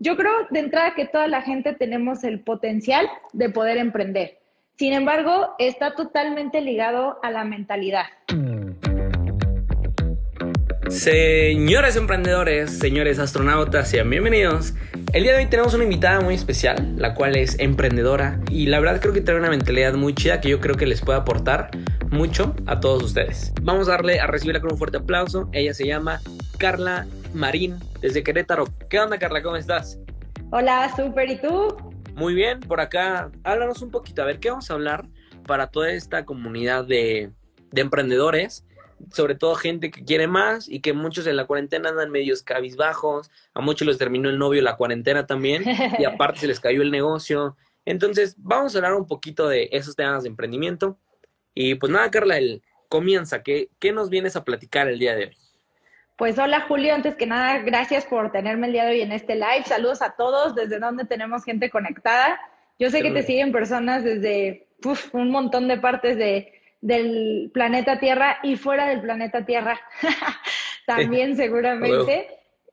Yo creo de entrada que toda la gente tenemos el potencial de poder emprender. Sin embargo, está totalmente ligado a la mentalidad. Señores emprendedores, señores astronautas, sean bienvenidos. El día de hoy tenemos una invitada muy especial, la cual es emprendedora y la verdad creo que trae una mentalidad muy chida que yo creo que les puede aportar mucho a todos ustedes. Vamos a darle a recibirla con un fuerte aplauso. Ella se llama Carla Marín desde Querétaro. ¿Qué onda Carla? ¿Cómo estás? Hola, súper. ¿Y tú? Muy bien, por acá. Háblanos un poquito, a ver, ¿qué vamos a hablar para toda esta comunidad de, de emprendedores? sobre todo gente que quiere más y que muchos en la cuarentena andan medios cabizbajos, a muchos les terminó el novio la cuarentena también y aparte se les cayó el negocio. Entonces, vamos a hablar un poquito de esos temas de emprendimiento. Y pues nada, Carla, el, comienza. ¿Qué, ¿Qué nos vienes a platicar el día de hoy? Pues hola Julio, antes que nada, gracias por tenerme el día de hoy en este live. Saludos a todos desde donde tenemos gente conectada. Yo sé que te siguen personas desde un montón de partes de, del planeta Tierra y fuera del planeta Tierra también seguramente.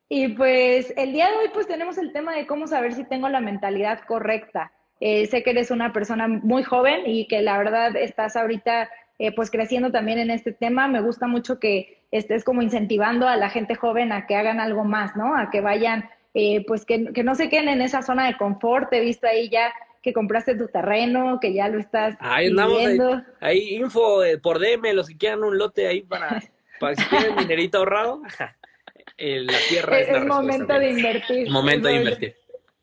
Y pues el día de hoy pues tenemos el tema de cómo saber si tengo la mentalidad correcta. Eh, sé que eres una persona muy joven y que la verdad estás ahorita eh, pues creciendo también en este tema. Me gusta mucho que estés como incentivando a la gente joven a que hagan algo más, ¿no? A que vayan, eh, pues que, que, no se queden en esa zona de confort. He visto ahí ya que compraste tu terreno, que ya lo estás Ahí andamos, ahí, info por DM, los que quieran un lote ahí para, para si quieren dinerito ahorrado. la tierra es, es momento de invertir. Momento de invertir.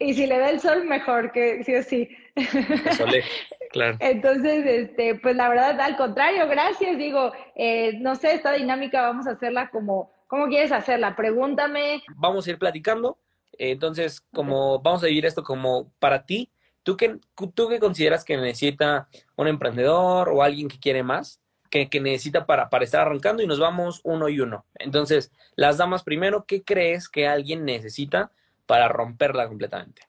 Y si le da el sol, mejor, que sí o sí. claro. Entonces, este, pues la verdad, al contrario, gracias. Digo, eh, no sé, esta dinámica vamos a hacerla como, ¿cómo quieres hacerla? Pregúntame. Vamos a ir platicando. Entonces, como vamos a vivir esto como para ti, ¿tú qué, tú qué consideras que necesita un emprendedor o alguien que quiere más? Que, que, necesita para, para estar arrancando y nos vamos uno y uno. Entonces, las damas primero, ¿qué crees que alguien necesita para romperla completamente?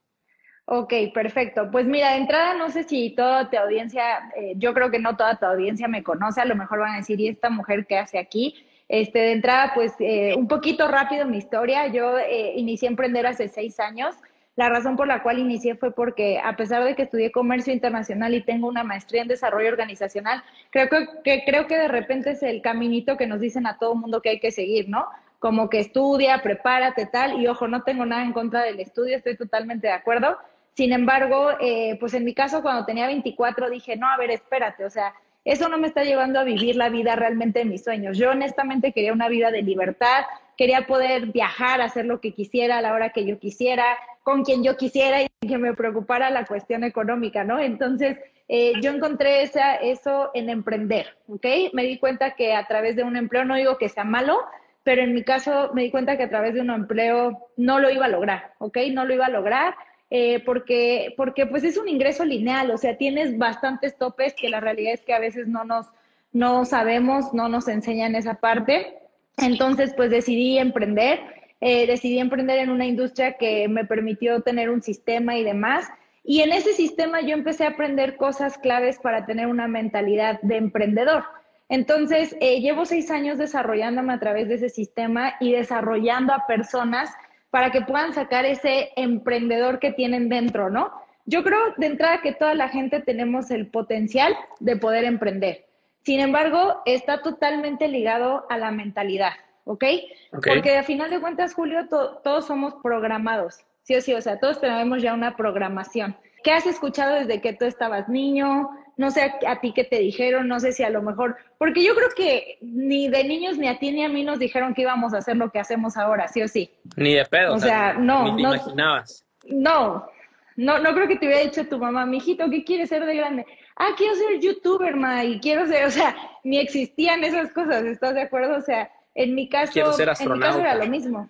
Ok, perfecto. Pues mira, de entrada no sé si toda tu audiencia, eh, yo creo que no toda tu audiencia me conoce, a lo mejor van a decir, ¿y esta mujer qué hace aquí? Este, de entrada, pues eh, un poquito rápido mi historia. Yo eh, inicié a emprender hace seis años. La razón por la cual inicié fue porque, a pesar de que estudié comercio internacional y tengo una maestría en desarrollo organizacional, creo que, que creo que de repente es el caminito que nos dicen a todo mundo que hay que seguir, ¿no? Como que estudia, prepárate, tal. Y ojo, no tengo nada en contra del estudio, estoy totalmente de acuerdo sin embargo, eh, pues en mi caso, cuando tenía 24, dije, no, a ver, espérate, o sea, eso no me está llevando a vivir la vida realmente de mis sueños. Yo honestamente quería una vida de libertad, quería poder viajar, hacer lo que quisiera a la hora que yo quisiera, con quien yo quisiera y que me preocupara la cuestión económica, ¿no? Entonces, eh, yo encontré esa, eso en emprender, ¿ok? Me di cuenta que a través de un empleo, no digo que sea malo, pero en mi caso me di cuenta que a través de un empleo no lo iba a lograr, ¿ok? No lo iba a lograr eh, porque, porque pues es un ingreso lineal, o sea, tienes bastantes topes que la realidad es que a veces no nos, no sabemos, no nos enseñan esa parte. Entonces, pues decidí emprender, eh, decidí emprender en una industria que me permitió tener un sistema y demás. Y en ese sistema yo empecé a aprender cosas claves para tener una mentalidad de emprendedor. Entonces, eh, llevo seis años desarrollándome a través de ese sistema y desarrollando a personas para que puedan sacar ese emprendedor que tienen dentro, ¿no? Yo creo de entrada que toda la gente tenemos el potencial de poder emprender. Sin embargo, está totalmente ligado a la mentalidad, ¿ok? Porque a final de cuentas, Julio, todos somos programados, sí o sí, o sea, todos tenemos ya una programación. ¿Qué has escuchado desde que tú estabas niño? No sé a, ti qué te dijeron, no sé si a lo mejor, porque yo creo que ni de niños ni a ti ni a mí nos dijeron que íbamos a hacer lo que hacemos ahora, sí o sí. Ni de pedo. O sea, no, ni te no, imaginabas. No, no, no creo que te hubiera dicho tu mamá, mijito, ¿qué quieres ser de grande? Ah, quiero ser youtuber, ma, y quiero ser, o sea, ni existían esas cosas, ¿estás de acuerdo? O sea, en mi caso, en mi caso era lo mismo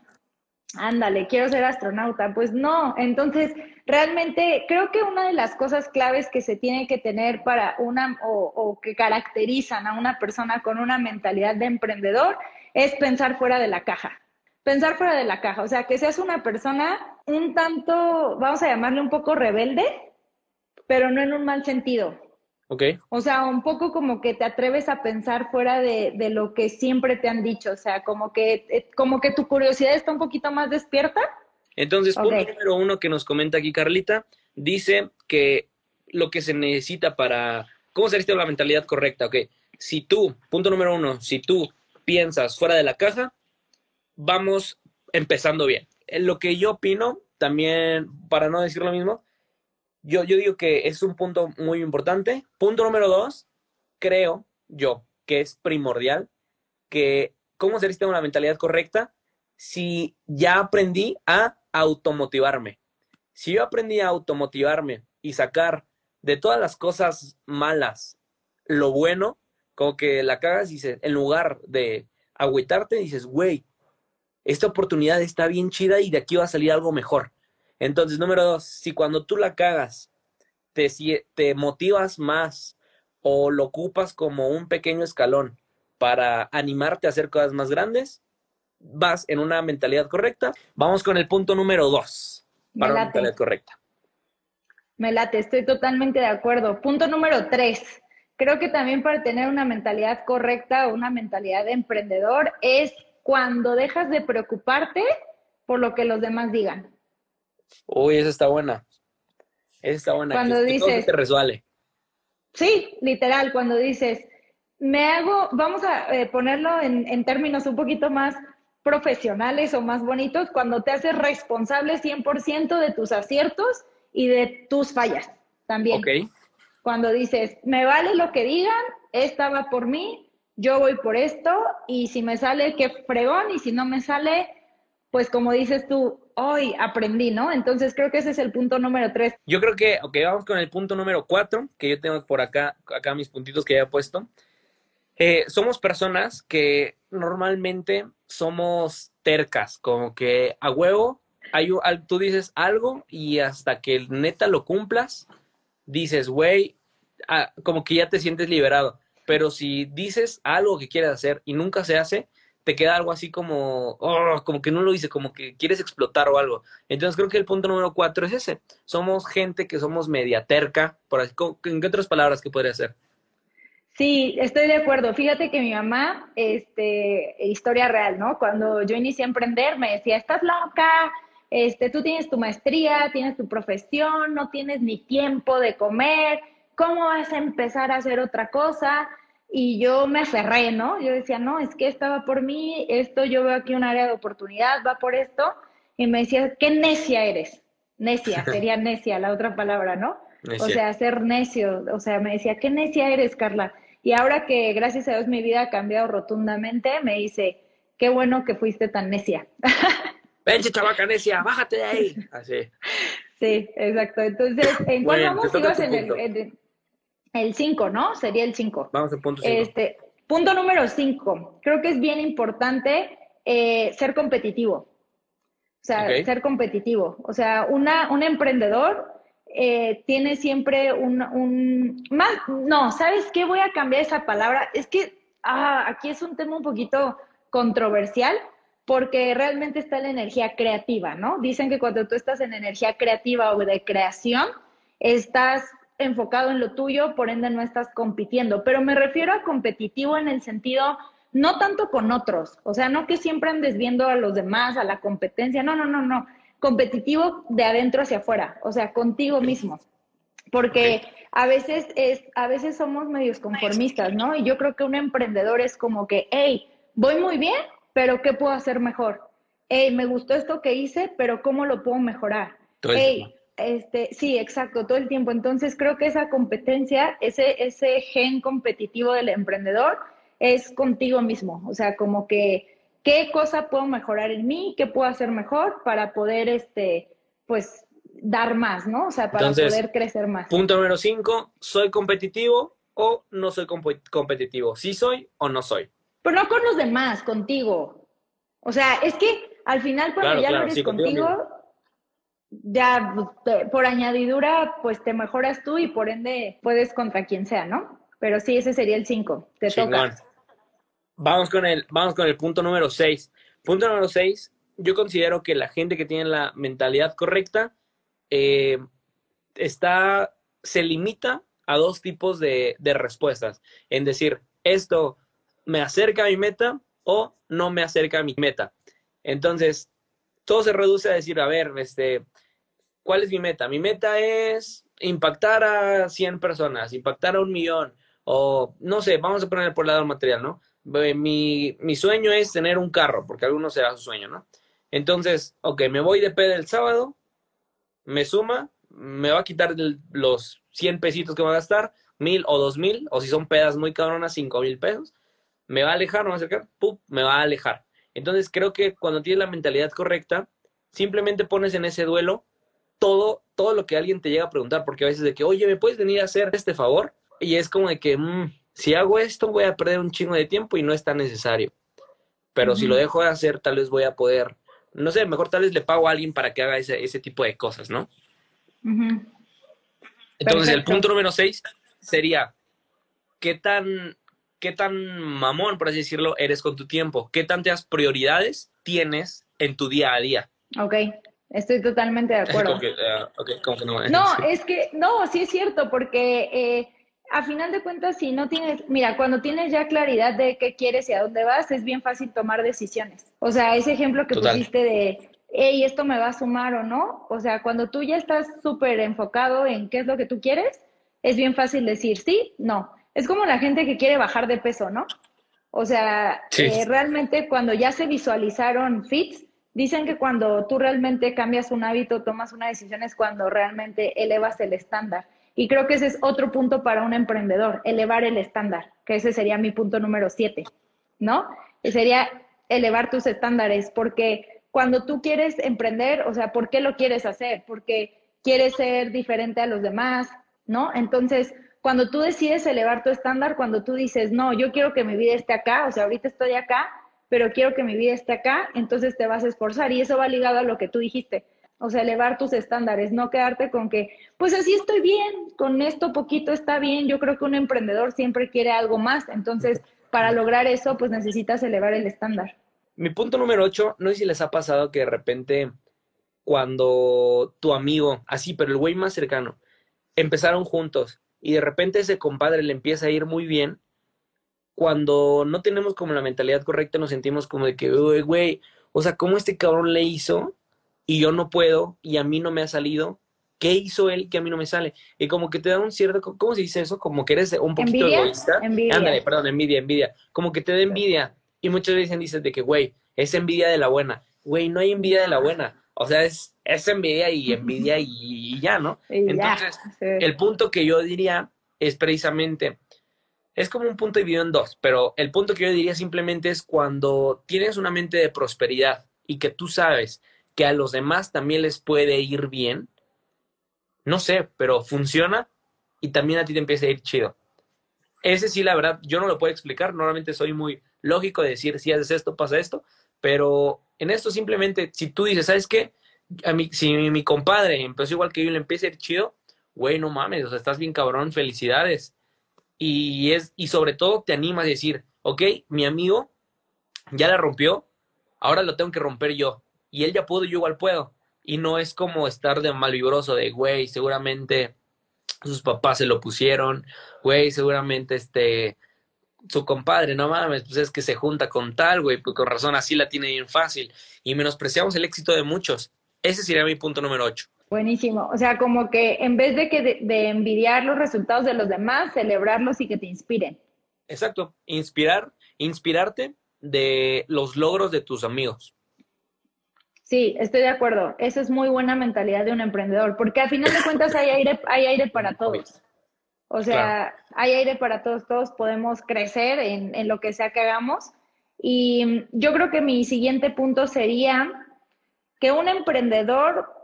ándale, quiero ser astronauta. Pues no, entonces realmente creo que una de las cosas claves que se tiene que tener para una o, que caracterizan a una persona con una mentalidad de emprendedor es pensar fuera de la caja. Pensar fuera de la caja, o sea, que seas una persona un tanto, vamos a llamarle un poco rebelde, pero no en un mal sentido. O sea, un poco como que te atreves a pensar fuera de, lo que siempre te han dicho, o sea, como que, eh, como que tu curiosidad está un poquito más despierta. Entonces, punto número uno que nos comenta aquí Carlita, dice que lo que se necesita para, ¿cómo se la mentalidad correcta? Ok, si tú, punto número uno, si tú piensas fuera de la caja, vamos empezando bien. Lo que yo opino, también, para no decir lo mismo, yo, yo digo que es un punto muy importante. Punto número dos, creo yo que es primordial que cómo se necesita una mentalidad correcta si ya aprendí a automotivarme. Si yo aprendí a automotivarme y sacar de todas las cosas malas lo bueno, como que la cagas y dices, en lugar de agüitarte, dices, güey, esta oportunidad está bien chida y de aquí va a salir algo mejor. Entonces, número dos, si cuando tú la cagas, te, te motivas más o lo ocupas como un pequeño escalón para animarte a hacer cosas más grandes, vas en una mentalidad correcta. Vamos con el punto número dos para una mentalidad correcta. Me late, estoy totalmente de acuerdo. Punto número tres. Creo que también para tener una mentalidad correcta o una mentalidad de emprendedor es cuando dejas de preocuparte por lo que los demás digan. Uy, esa está buena. Esa está buena. Cuando dices, te resuale. Sí, literal, cuando dices, me hago, vamos a eh, ponerlo en, en, términos un poquito más profesionales o más bonitos, cuando te haces responsable 100% de tus aciertos y de tus fallas también. Ok. Cuando dices, me vale lo que digan, esta va por mí, yo voy por esto, y si me sale, qué fregón, y si no me sale, pues como dices tú, hoy aprendí, ¿no? Entonces creo que ese es el punto número tres. Yo creo que, ok, vamos con el punto número cuatro, que yo tengo por acá, acá mis puntitos que ya he puesto. Eh, somos personas que normalmente somos tercas, como que a huevo, hay, tú dices algo y hasta que neta lo cumplas, dices, güey, ah, como que ya te sientes liberado. Pero si dices algo que quieres hacer y nunca se hace, te queda algo así como, oh, como que no lo dices, como que quieres explotar o algo. Entonces creo que el punto número cuatro es ese. Somos gente que somos media terca, por así, ¿en qué otras palabras que podría ser? Sí, estoy de acuerdo. Fíjate que mi mamá, este, historia real, ¿no? Cuando yo inicié a emprender, me decía, estás loca, este, tú tienes tu maestría, tienes tu profesión, no tienes ni tiempo de comer, ¿cómo vas a empezar a hacer otra cosa? Y yo me aferré, ¿no? Yo decía, no, es que estaba por mí, esto, yo veo aquí un área de oportunidad, va por esto. Y me decía, qué necia eres. Necia, sería necia la otra palabra, ¿no? O sea, ser necio. O sea, me decía, qué necia eres, Carla. Y ahora que gracias a Dios mi vida ha cambiado rotundamente, me dice, qué bueno que fuiste tan necia. Vente, chavaca necia, bájate de ahí. Así. Sí, exacto. Entonces, ¿en cuál vamos? en el, el 5, ¿no? Sería el 5. Vamos al punto 5. Este, punto número 5. Creo que es bien importante eh, ser competitivo. O sea, ser competitivo. O sea, una, un emprendedor eh, tiene siempre un, un, Más, no, ¿sabes qué? Voy a cambiar esa palabra. Es que ah, aquí es un tema un poquito controversial porque realmente está la energía creativa, ¿no? Dicen que cuando tú estás en energía creativa o de creación, estás enfocado en lo tuyo, por ende no estás compitiendo. Pero me refiero a competitivo en el sentido, no tanto con otros, o sea, no que siempre andes viendo a los demás, a la competencia, no, no, no, no, competitivo de adentro hacia afuera, o sea, contigo mismo. Porque a veces es, a veces somos medios conformistas, ¿no? Y yo creo que un emprendedor es como que, hey, voy muy bien, pero ¿qué puedo hacer mejor? Hey, me gustó esto que hice, pero ¿cómo lo puedo mejorar? Hey, este, sí, exacto, todo el tiempo. Entonces creo que esa competencia, ese, ese gen competitivo del emprendedor es contigo mismo. O sea, como que qué cosa puedo mejorar en mí, qué puedo hacer mejor para poder, este, pues, dar más, ¿no? O sea, para poder crecer más. Punto número cinco, ¿soy competitivo o no soy competitivo? ¿Sí soy o no soy? Pero no con los demás, contigo. O sea, es que al final cuando ya lo eres contigo ya pues, por añadidura, pues te mejoras tú y por ende puedes contra quien sea, ¿no? Pero sí, ese sería el 5. Te toca. Vamos con, el, vamos con el punto número 6. Punto número 6. Yo considero que la gente que tiene la mentalidad correcta eh, está, se limita a dos tipos de, de respuestas. En decir, esto me acerca a mi meta o no me acerca a mi meta. Entonces, todo se reduce a decir, a ver, este, ¿cuál es mi meta? Mi meta es impactar a 100 personas, impactar a un millón, o no sé, vamos a poner por el lado material, ¿no? Mi, mi sueño es tener un carro, porque a algunos será su sueño, ¿no? Entonces, ok, me voy de peda el sábado, me suma, me va a quitar los 100 pesitos que va a gastar, mil o dos mil, o si son pedas muy cabronas, cinco mil pesos, me va a alejar, me va a acercar, ¡pum! me va a alejar. Entonces creo que cuando tienes la mentalidad correcta, simplemente pones en ese duelo todo, todo lo que alguien te llega a preguntar, porque a veces de que, oye, ¿me puedes venir a hacer este favor? Y es como de que, mm, si hago esto voy a perder un chingo de tiempo y no es tan necesario. Pero si lo dejo de hacer, tal vez voy a poder, no sé, mejor tal vez le pago a alguien para que haga ese, ese tipo de cosas, ¿no? Entonces, el punto número seis sería, ¿qué tan qué tan mamón, por así decirlo, eres con tu tiempo, qué tantas prioridades tienes en tu día a día. Ok, estoy totalmente de acuerdo. no, es que, no, sí es cierto, porque eh, a final de cuentas, si no tienes, mira, cuando tienes ya claridad de qué quieres y a dónde vas, es bien fácil tomar decisiones. O sea, ese ejemplo que pusiste de, hey, esto me va a sumar o no, o sea, cuando tú ya estás súper enfocado en qué es lo que tú quieres, es bien fácil decir sí, no. Es como la gente que quiere bajar de peso, ¿no? O sea, eh, realmente cuando ya se visualizaron fits, dicen que cuando tú realmente cambias un hábito, tomas una decisión, es cuando realmente elevas el estándar. Y creo que ese es otro punto para un emprendedor, elevar el estándar, que ese sería mi punto número siete, ¿no? Y sería elevar tus estándares, porque cuando tú quieres emprender, o sea, ¿por qué lo quieres hacer? Porque quieres ser diferente a los demás, ¿no? Entonces, cuando tú decides elevar tu estándar, cuando tú dices, no, yo quiero que mi vida esté acá, o sea, ahorita estoy acá, pero quiero que mi vida esté acá, entonces te vas a esforzar y eso va ligado a lo que tú dijiste. O sea, elevar tus estándares, no quedarte con que, pues así estoy bien, con esto poquito está bien. Yo creo que un emprendedor siempre quiere algo más, entonces para lograr eso, pues necesitas elevar el estándar. Mi punto número ocho, no sé si les ha pasado que de repente cuando tu amigo, así, pero el güey más cercano, empezaron juntos y de repente ese compadre le empieza a ir muy bien, cuando no tenemos como la mentalidad correcta nos sentimos como de que, güey, o sea, ¿cómo este cabrón le hizo y yo no puedo y a mí no me ha salido? ¿Qué hizo él que a mí no me sale? Y como que te da un cierto, ¿cómo se dice eso? Como que eres un poquito egoísta. Envidia. Ándale, perdón, envidia, envidia. Como que te da envidia. Y muchas veces dicen de que, güey, es envidia de la buena. Güey, no hay envidia de la buena. O sea, es, es envidia y envidia y, ya, ¿no? Entonces, el punto que yo diría es precisamente, es como un punto dividido en dos, pero el punto que yo diría simplemente es cuando tienes una mente de prosperidad y que tú sabes que a los demás también les puede ir bien, no sé, pero funciona y también a ti te empieza a ir chido. Ese sí, la verdad, yo no lo puedo explicar. Normalmente soy muy lógico de decir, si haces esto, pasa esto. Pero en esto simplemente, si tú dices, ¿sabes qué? A mí, si mi, compadre empezó igual que yo y le empieza a ir chido, güey, no mames, o sea, estás bien cabrón, felicidades. Y, es, y sobre todo te animas a decir, ok, mi amigo ya la rompió, ahora lo tengo que romper yo. Y él ya pudo, yo igual puedo. Y no es como estar de malvibroso de, güey, seguramente sus papás se lo pusieron, güey, seguramente este, su compadre, no mames, pues es que se junta con tal, güey, pues con razón así la tiene bien fácil. Y menospreciamos el éxito de muchos. Ese sería mi punto número 8. Buenísimo. O sea, como que en vez de que de, envidiar los resultados de los demás, celebrarlos y que te inspiren. Exacto. Inspirar, inspirarte de los logros de tus amigos. Sí, estoy de acuerdo. Esa es muy buena mentalidad de un emprendedor, porque al final de cuentas hay aire, hay aire para todos. O sea, hay aire para todos, todos podemos crecer en, lo que sea que hagamos. Y yo creo que mi siguiente punto sería que un emprendedor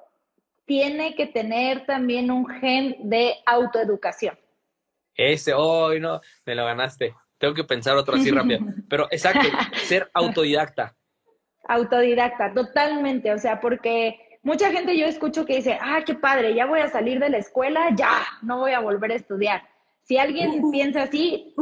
tiene que tener también un gen de autoeducación. Ese, hoy no, me lo ganaste. Tengo que pensar otro así rápido. Pero exacto, ser autodidacta. Autodidacta, totalmente. O sea, porque mucha gente yo escucho que dice, ah, qué padre, ya voy a salir de la escuela, ya, no voy a volver a estudiar. Si alguien piensa así,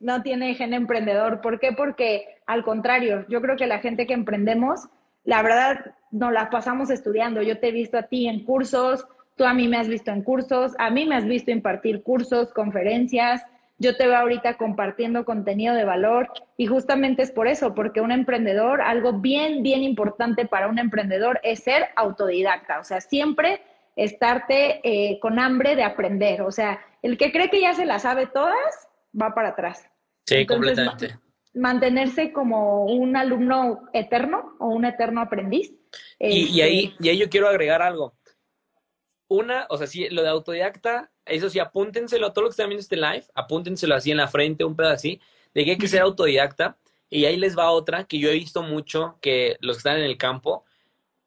no tiene gen emprendedor. ¿Por qué? Porque al contrario, yo creo que la gente que emprendemos, la verdad, nos la pasamos estudiando. Yo te he visto a ti en cursos, tú a mí me has visto en cursos, a mí me has visto impartir cursos, conferencias, yo te veo ahorita compartiendo contenido de valor y justamente es por eso, porque un emprendedor, algo bien, bien importante para un emprendedor es ser autodidacta, o sea, siempre estarte eh, con hambre de aprender, o sea, el que cree que ya se la sabe todas, va para atrás. Sí, completamente. Mantenerse como un alumno eterno o un eterno aprendiz. Y, ahí, este, y ahí yo quiero agregar algo. Una, o sea, sí, lo de autodidacta, eso sí, apúntenselo, todo lo que están viendo este live, apúntenselo así en la frente, un pedo así, de que hay que ser autodidacta. Y ahí les va otra que yo he visto mucho, que los que están en el campo,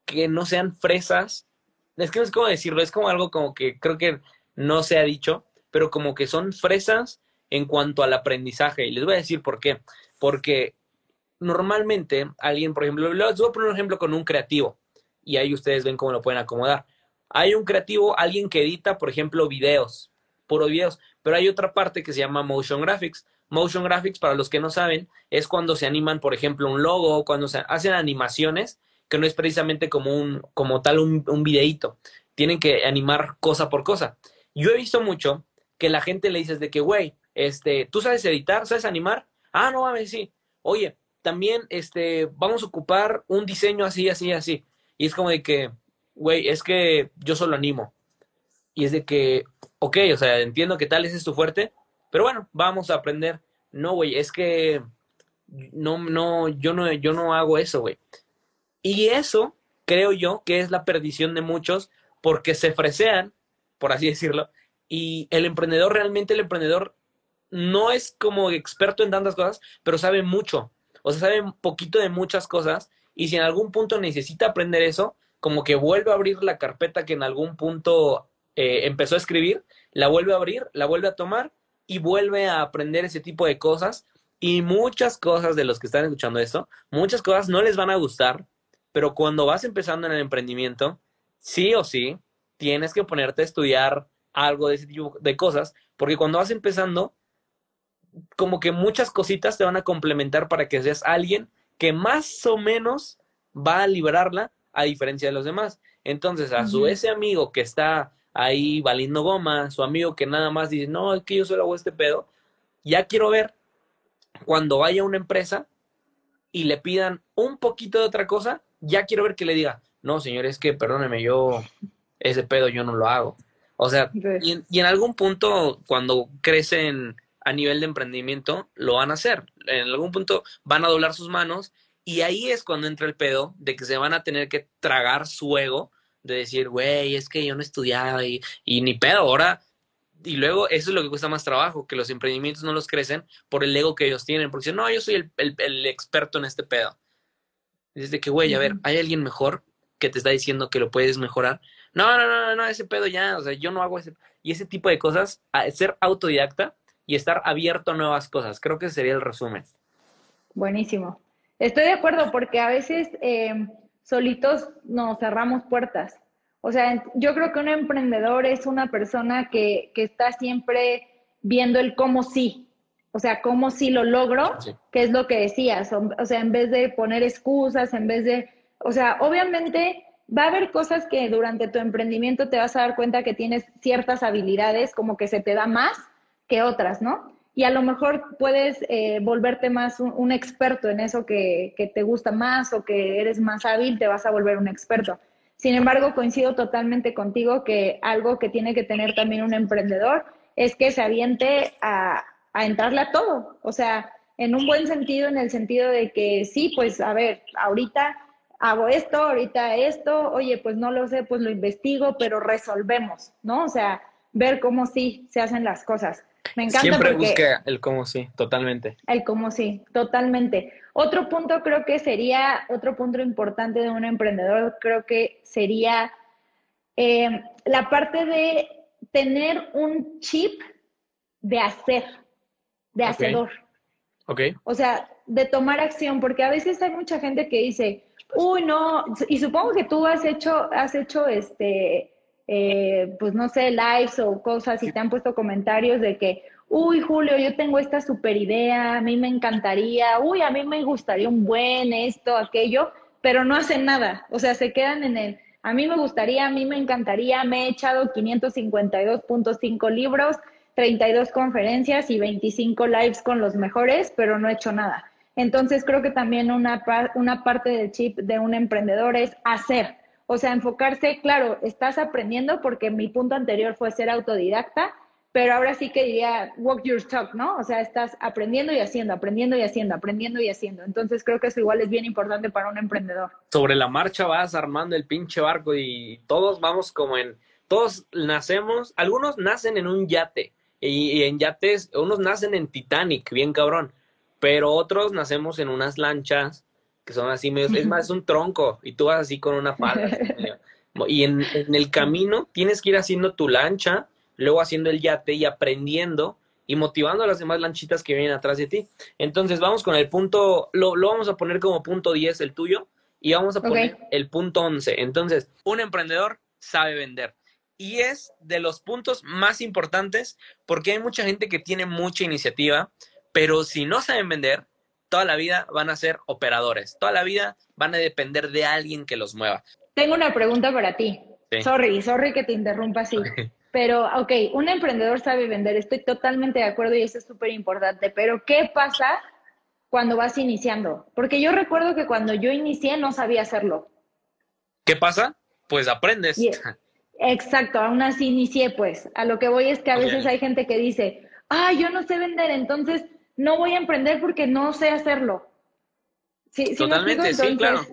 que no sean fresas. Es que no sé cómo decirlo, es como algo como que creo que no se ha dicho, pero como que son fresas en cuanto al aprendizaje. Y les voy a decir por qué. Porque normalmente alguien, por ejemplo, les voy a poner un ejemplo con un creativo y ahí ustedes ven cómo lo pueden acomodar. Hay un creativo, alguien que edita, por ejemplo, videos, puro videos, pero hay otra parte que se llama motion graphics. Motion graphics, para los que no saben, es cuando se animan, por ejemplo, un logo, cuando se hacen animaciones, que no es precisamente como un, como tal un, un videíto. Tienen que animar cosa por cosa. Yo he visto mucho que la gente le dices de que, güey, este, ¿tú sabes editar? ¿Sabes animar? Ah, no mames, sí. Oye, también, este, vamos a ocupar un diseño así, así, así. Y es como de que, güey, es que yo solo animo. Y es de que, ok, o sea, entiendo que tal ese es tu fuerte, pero bueno, vamos a aprender. No, güey, es que no, no, yo no, yo no hago eso, güey. Y eso creo yo que es la perdición de muchos porque se fresean, por así decirlo, y el emprendedor, realmente el emprendedor no es como experto en tantas cosas, pero sabe mucho. O sea, sabe un poquito de muchas cosas. Y si en algún punto necesita aprender eso, como que vuelve a abrir la carpeta que en algún punto eh, empezó a escribir, la vuelve a abrir, la vuelve a tomar y vuelve a aprender ese tipo de cosas. Y muchas cosas de los que están escuchando esto, muchas cosas no les van a gustar, pero cuando vas empezando en el emprendimiento, sí o sí, tienes que ponerte a estudiar algo de ese tipo de cosas, porque cuando vas empezando, como que muchas cositas te van a complementar para que seas alguien que más o menos va a librarla a diferencia de los demás. Entonces, a su ese amigo que está ahí valiendo goma, su amigo que nada más dice, no, es que yo solo hago este pedo, ya quiero ver cuando vaya a una empresa y le pidan un poquito de otra cosa, ya quiero ver que le diga, no, señor, es que perdóneme, yo ese pedo yo no lo hago. O sea, y, y en algún punto, cuando crecen a nivel de emprendimiento, lo van a hacer. En algún punto van a doblar sus manos y ahí es cuando entra el pedo de que se van a tener que tragar su ego de decir, güey, es que yo no estudiaba y, y ni pedo, ahora y luego eso es lo que cuesta más trabajo, que los emprendimientos no los crecen por el ego que ellos tienen, porque dicen, no, yo soy el, el, experto en este pedo. Desde que, güey, a ver, ¿hay alguien mejor que te está diciendo que lo puedes mejorar? No, no, no, no, ese pedo ya, o sea, yo no hago ese. Y ese tipo de cosas, ser autodidacta, y estar abierto a nuevas cosas. Creo que sería el resumen. Buenísimo. Estoy de acuerdo porque a veces eh, solitos nos cerramos puertas. O sea, yo creo que un emprendedor es una persona que, que está siempre viendo el cómo sí. O sea, cómo sí lo logro, que es lo que decías. O, sea, en vez de poner excusas, en vez de... O sea, obviamente va a haber cosas que durante tu emprendimiento te vas a dar cuenta que tienes ciertas habilidades, como que se te da más, que otras, ¿no? Y a lo mejor puedes eh, volverte más un, experto en eso que, te gusta más o que eres más hábil, te vas a volver un experto. Sin embargo, coincido totalmente contigo que algo que tiene que tener también un emprendedor es que se aviente a entrarle a todo. O sea, en un buen sentido, en el sentido de que sí, pues a ver, ahorita hago esto, ahorita esto, oye, pues no lo sé, pues lo investigo, pero resolvemos, ¿no? O sea, ver cómo sí se hacen las cosas. Me encanta. Siempre busca el cómo sí, totalmente. El cómo sí, totalmente. Otro punto creo que sería, otro punto importante de un emprendedor, creo que sería eh, la parte de tener un chip de hacer, de hacedor. Ok. O sea, de tomar acción, porque a veces hay mucha gente que dice, uy, no, y supongo que tú has hecho, has hecho este, eh, pues no sé, lives o cosas y te han puesto comentarios de que, uy, Julio, yo tengo esta super idea, a mí me encantaría, uy, a mí me gustaría un buen esto, aquello, pero no hacen nada, o sea, se quedan en el, a mí me gustaría, a mí me encantaría, me he echado 552.5 libros, 32 conferencias y 25 lives con los mejores, pero no he hecho nada. Entonces creo que también una, una parte del chip de un emprendedor es hacer. O sea, enfocarse, claro, estás aprendiendo porque mi punto anterior fue ser autodidacta, pero ahora sí que diría walk your talk, ¿no? O sea, estás aprendiendo y haciendo, aprendiendo y haciendo, aprendiendo y haciendo. Entonces creo que eso igual es bien importante para un emprendedor. Sobre la marcha vas armando el pinche barco y todos vamos como en, todos nacemos, algunos nacen en un yate y, en yates, unos nacen en Titanic, bien cabrón, pero otros nacemos en unas lanchas que son así medio, es más, es un tronco y tú vas así con una pala. y en, en el camino tienes que ir haciendo tu lancha luego haciendo el yate y aprendiendo y motivando a las demás lanchitas que vienen atrás de ti. Entonces vamos con el punto, lo, vamos a poner como punto 10 el tuyo y vamos a poner el punto 11. Entonces, un emprendedor sabe vender. Y es de los puntos más importantes porque hay mucha gente que tiene mucha iniciativa, pero si no saben vender, toda la vida van a ser operadores, toda la vida van a depender de alguien que los mueva. Tengo una pregunta para ti. Sorry, sorry que te interrumpa así. Pero, ok, un emprendedor sabe vender, estoy totalmente de acuerdo y eso es súper importante, pero ¿qué pasa cuando vas iniciando? Porque yo recuerdo que cuando yo inicié no sabía hacerlo. ¿Qué pasa? Pues aprendes. exacto, aún así inicié, pues. A lo que voy es que a veces hay gente que dice, ah, yo no sé vender, entonces no voy a emprender porque no sé hacerlo. Sí, Totalmente, sí, claro.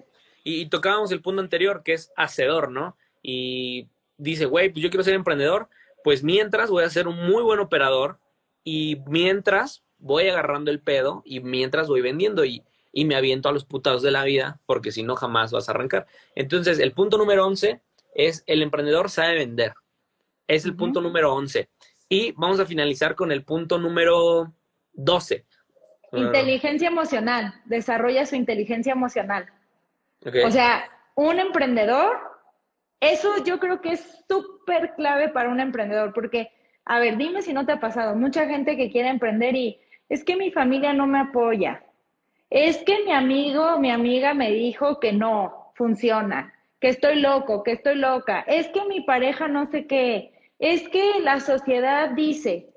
y tocábamos el punto anterior, que es hacedor, ¿no? Y dice, güey, pues yo quiero ser emprendedor, pues mientras voy a ser un muy buen operador y mientras voy agarrando el pedo y mientras voy vendiendo y, y me aviento a los putados de la vida, porque si no jamás vas a arrancar. Entonces, el punto número 11 es el emprendedor sabe vender. Es el punto número 11. Y vamos a finalizar con el punto número 12. Inteligencia emocional. Desarrolla su inteligencia emocional. O sea, un emprendedor eso yo creo que es súper clave para un emprendedor, porque, a ver, dime si no te ha pasado, mucha gente que quiere emprender y es que mi familia no me apoya, es que mi amigo, mi amiga me dijo que no funciona, que estoy loco, que estoy loca, es que mi pareja no sé qué, es que la sociedad dice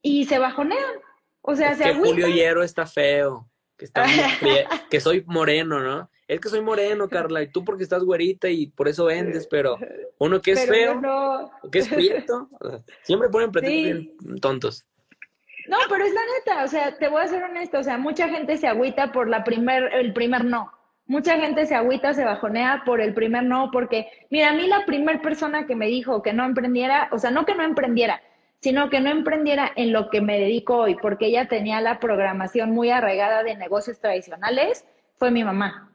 y se bajonean. O sea, se que Julio Hierro está feo, que, está que soy moreno, ¿no? es que soy moreno, Carla, y tú porque estás güerita y por eso vendes, pero uno que es feo, que es prieto, siempre ponen pretextos tontos. No, pero es la neta, o sea, te voy a ser honesto, o sea, mucha gente se agüita por la primer, el primer no. Mucha gente se agüita, se bajonea por el primer no, porque, mira, a mí la primer persona que me dijo que no emprendiera, o sea, no que no emprendiera, sino que no emprendiera en lo que me dedico hoy, porque ella tenía la programación muy arraigada de negocios tradicionales, fue mi mamá.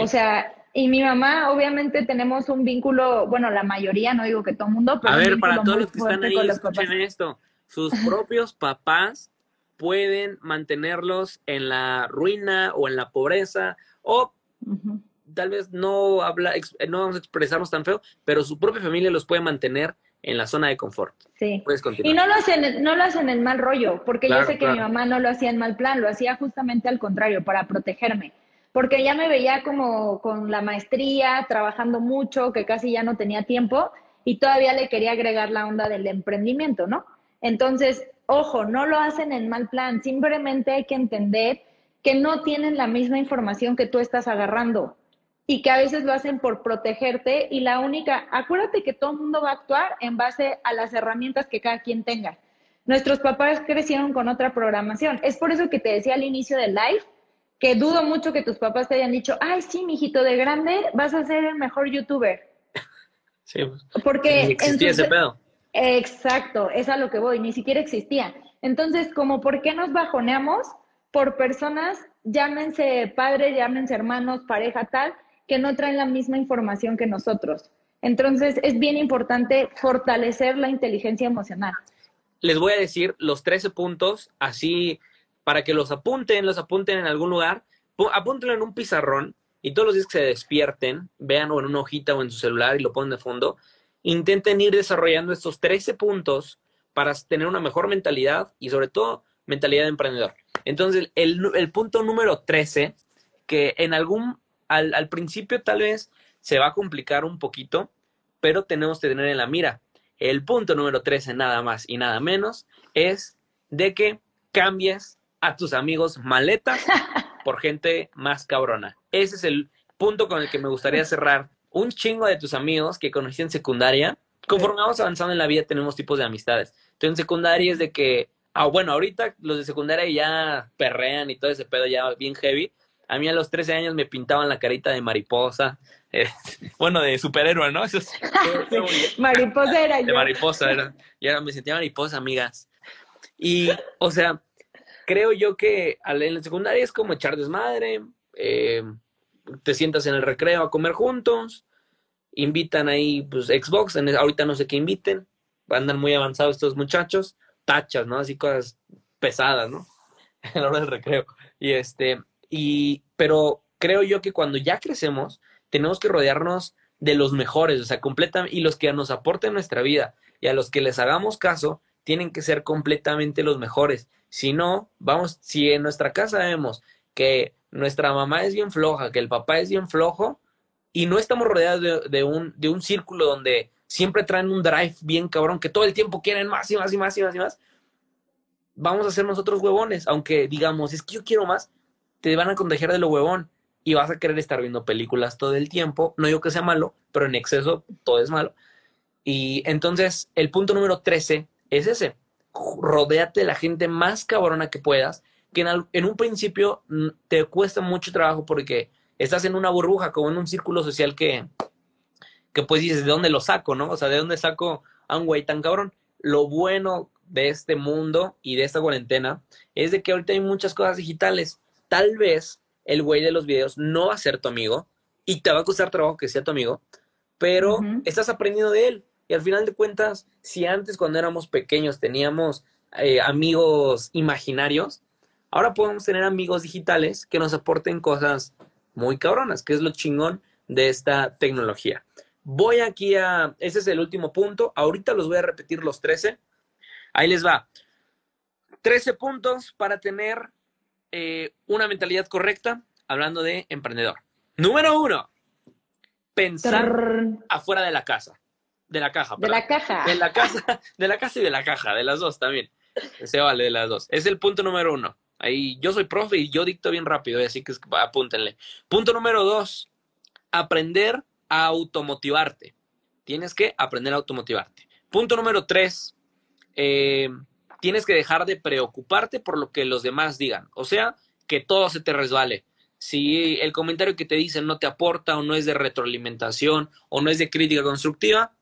O sea, y mi mamá, obviamente tenemos un vínculo, bueno, la mayoría, no digo que todo el mundo, pero... A ver, para todos los que están ahí, escuchen esto. Sus propios papás pueden mantenerlos en la ruina o en la pobreza o tal vez no habla, no vamos a expresarnos tan feo, pero su propia familia los puede mantener en la zona de confort. Sí. Y no lo hacen, no lo hacen en mal rollo, porque yo sé que mi mamá no lo hacía en mal plan, lo hacía justamente al contrario, para protegerme porque ya me veía como con la maestría, trabajando mucho, que casi ya no tenía tiempo y todavía le quería agregar la onda del emprendimiento, ¿no? Entonces, ojo, no lo hacen en mal plan, simplemente hay que entender que no tienen la misma información que tú estás agarrando y que a veces lo hacen por protegerte y la única, acuérdate que todo el mundo va a actuar en base a las herramientas que cada quien tenga. Nuestros papás crecieron con otra programación. Es por eso que te decía al inicio del live que dudo mucho que tus papás te hayan dicho, ay, sí, mijito, de grande vas a ser el mejor youtuber. Sí, pues, porque existía ese pedo. Exacto, es a lo que voy, ni siquiera existía. Entonces, como por qué nos bajoneamos por personas, llámense padres, llámense hermanos, pareja, tal, que no traen la misma información que nosotros. Entonces, es bien importante fortalecer la inteligencia emocional. Les voy a decir los 13 puntos, así para que los apunten, los apunten en algún lugar, apúntenlo en un pizarrón y todos los días que se despierten, vean o en una hojita o en su celular y lo ponen de fondo, intenten ir desarrollando estos 13 puntos para tener una mejor mentalidad y sobre todo mentalidad de emprendedor. Entonces, el, punto número 13, que en algún, al, al principio tal vez se va a complicar un poquito, pero tenemos que tener en la mira. El punto número 13, nada más y nada menos, es de que cambies a tus amigos maletas por gente más cabrona. Ese es el punto con el que me gustaría cerrar. Un chingo de tus amigos que conocí en secundaria, conforme vamos avanzando en la vida tenemos tipos de amistades. Entonces en secundaria es de que, ah, bueno, ahorita los de secundaria ya perrean y todo ese pedo ya bien heavy. A mí a los 13 años me pintaban la carita de mariposa, eh, bueno, de superhéroe, ¿no? Eso mariposa era yo. De mariposa era. Y ahora me sentía mariposa, amigas. Y, o sea, creo yo que en la secundaria es como echar desmadre, eh, te sientas en el recreo a comer juntos, invitan ahí, pues, Xbox, ahorita no sé qué inviten, andan muy avanzados estos muchachos, tachas, ¿no? Así cosas pesadas, ¿no? En la hora del recreo. Y este, y, pero creo yo que cuando ya crecemos, tenemos que rodearnos de los mejores, o sea, completamente, y los que nos aporten nuestra vida y a los que les hagamos caso, tienen que ser completamente los mejores. Si no, vamos, si en nuestra casa vemos que nuestra mamá es bien floja, que el papá es bien flojo, y no estamos rodeados de, un, de un círculo donde siempre traen un drive bien cabrón, que todo el tiempo quieren más y más y más y más y más, vamos a ser nosotros huevones, aunque digamos, es que yo quiero más, te van a contagiar de lo huevón y vas a querer estar viendo películas todo el tiempo. No digo que sea malo, pero en exceso todo es malo. Y entonces el punto número 13 es ese. Rodéate de la gente más cabrona que puedas, que en, un principio mm, te cuesta mucho trabajo porque estás en una burbuja, como en un círculo social que, que pues dices, ¿de dónde lo saco, no? O sea, ¿de dónde saco a un güey tan cabrón? Lo bueno de este mundo y de esta cuarentena es de que ahorita hay muchas cosas digitales. Tal vez el güey de los videos no va a ser tu amigo y te va a costar trabajo que sea tu amigo, pero estás aprendiendo de él. Y al final de cuentas, si antes cuando éramos pequeños teníamos eh, amigos imaginarios, ahora podemos tener amigos digitales que nos aporten cosas muy cabronas, que es lo chingón de esta tecnología. Voy aquí a, ese es el último punto, ahorita los voy a repetir los 13. Ahí les va. 13 puntos para tener eh, una mentalidad correcta hablando de emprendedor. Número uno, pensar afuera de la casa. De la caja. De la caja. De la casa, de la casa y de la caja, de las dos también. Se vale de las dos. Es el punto número uno. Ahí yo soy profe y yo dicto bien rápido, así que apúntenle. Punto número dos, aprender a automotivarte. Tienes que aprender a automotivarte. Punto número tres, eh, tienes que dejar de preocuparte por lo que los demás digan. O sea, que todo se te resbale. Si el comentario que te dicen no te aporta o no es de retroalimentación o no es de crítica constructiva,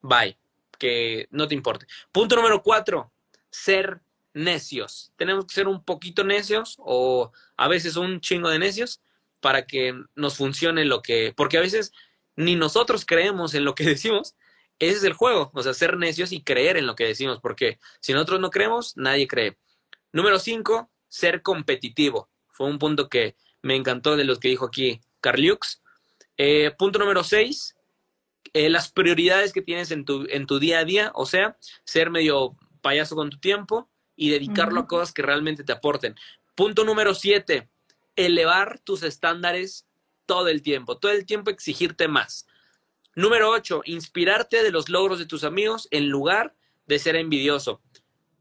bye, que no te importe. Punto número cuatro, ser necios. Tenemos que ser un poquito necios o a veces un chingo de necios para que nos funcione lo que, porque a veces ni nosotros creemos en lo que decimos ese es el juego, o sea, ser necios y creer en lo que decimos, porque si nosotros no creemos, nadie cree. Número cinco, ser competitivo. Fue un punto que me encantó de los que dijo aquí Carliux. Eh, punto número seis, eh, las prioridades que tienes en tu, en tu día a día, o sea, ser medio payaso con tu tiempo y dedicarlo a cosas que realmente te aporten. Punto número siete, elevar tus estándares todo el tiempo, todo el tiempo exigirte más. Número 8. Inspirarte de los logros de tus amigos en lugar de ser envidioso.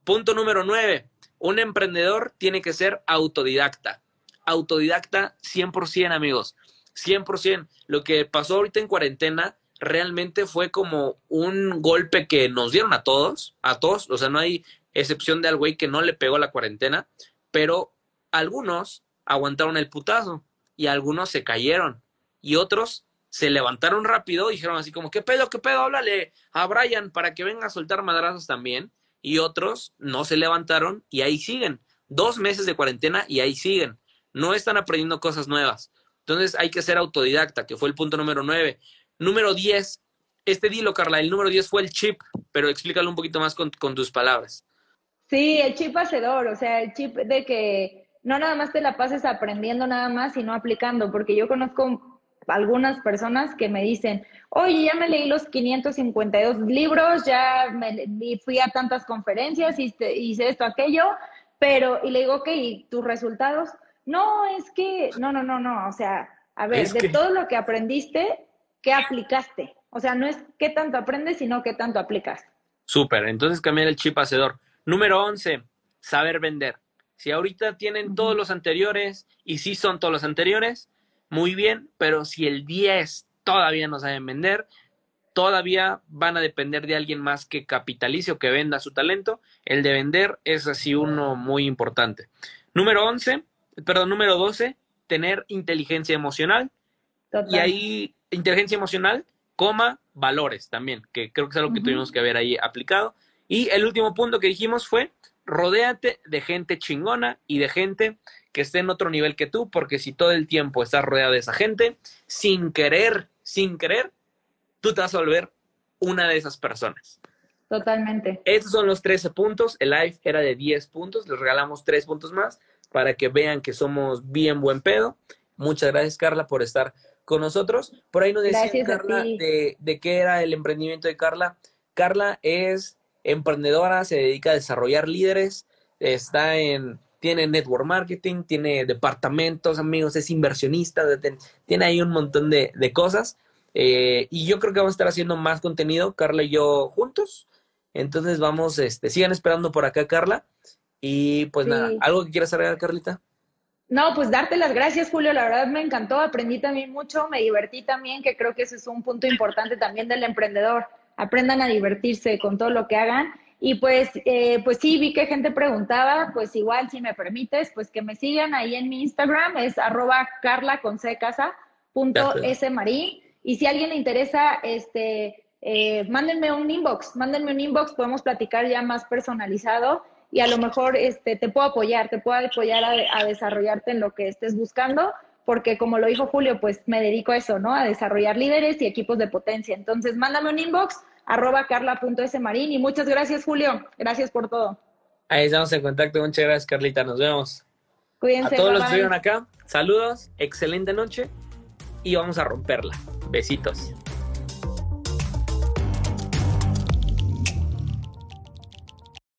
Punto número 9. Un emprendedor tiene que ser autodidacta. Autodidacta 100%, amigos. 100%. Lo que pasó ahorita en cuarentena realmente fue como un golpe que nos dieron a todos, a todos. O sea, no hay excepción de al güey que no le pegó la cuarentena, pero algunos aguantaron el putazo y algunos se cayeron y otros se levantaron rápido, dijeron así como, ¿qué pedo, qué pedo? Háblale a Brian para que venga a soltar madrazos también. Y otros no se levantaron y ahí siguen. Dos meses de cuarentena y ahí siguen. No están aprendiendo cosas nuevas. Entonces hay que ser autodidacta, que fue el punto número nueve. Número diez, este dilo, Carla, el número diez fue el chip, pero explícalo un poquito más con, con tus palabras. Sí, el chip hacedor, o sea, el chip de que no nada más te la pases aprendiendo nada más, sino aplicando, porque yo conozco algunas personas que me dicen, oye, ya me leí los 552 libros, ya me, fui a tantas conferencias, hice, hice esto, aquello, pero, y le digo, ok, ¿y tus resultados? No, es que, no, no, no, no, o sea, a ver, de todo lo que aprendiste, ¿qué aplicaste? O sea, no es qué tanto aprendes, sino qué tanto aplicas. Súper, entonces cambiar el chip hacedor. Número 11, saber vender. Si ahorita tienen todos los anteriores y sí son todos los anteriores, muy bien, pero si el 10 todavía no saben vender, todavía van a depender de alguien más que capitalice o que venda su talento. El de vender es así uno muy importante. Número 11, perdón, número 12, tener inteligencia emocional. Y ahí, inteligencia emocional, coma, valores también, que creo que es algo que tuvimos que haber ahí aplicado. Y el último punto que dijimos fue, rodéate de gente chingona y de gente que esté en otro nivel que tú, porque si todo el tiempo estás rodeado de esa gente, sin querer, sin querer, tú te vas a volver una de esas personas. Totalmente. Estos son los 13 puntos. El live era de 10 puntos. Les regalamos 3 puntos más para que vean que somos bien buen pedo. Muchas gracias, Carla, por estar con nosotros. Por ahí nos decía Carla de, de qué era el emprendimiento de Carla. Carla es emprendedora, se dedica a desarrollar líderes, está en, tiene network marketing, tiene departamentos, amigos, es inversionista, tiene ahí un montón de, cosas. Eh, y yo creo que vamos a estar haciendo más contenido, Carla y yo juntos. Entonces vamos, este, sigan esperando por acá, Carla. Y pues nada, ¿algo que quieras agregar, Carlita? No, pues darte las gracias, Julio. La verdad me encantó, aprendí también mucho, me divertí también, que creo que ese es un punto importante también del emprendedor aprendan a divertirse con todo lo que hagan. Y pues, eh, pues sí, vi que gente preguntaba, pues igual, si me permites, pues que me sigan ahí en mi Instagram, es arroba carla con punto S marín. Y si a alguien le interesa, este, eh, mándenme un inbox, mándenme un inbox, podemos platicar ya más personalizado y a lo mejor este, te puedo apoyar, te puedo apoyar a, a desarrollarte en lo que estés buscando porque como lo dijo Julio, pues me dedico a eso, ¿no? A desarrollar líderes y equipos de potencia. Entonces, mándame un inbox, arroba carla.smarín y muchas gracias, Julio. Gracias por todo. Ahí estamos en contacto. Muchas gracias, Carlita. Nos vemos. Cuídense. A todos los que estuvieron acá, saludos, excelente noche y vamos a romperla. Besitos.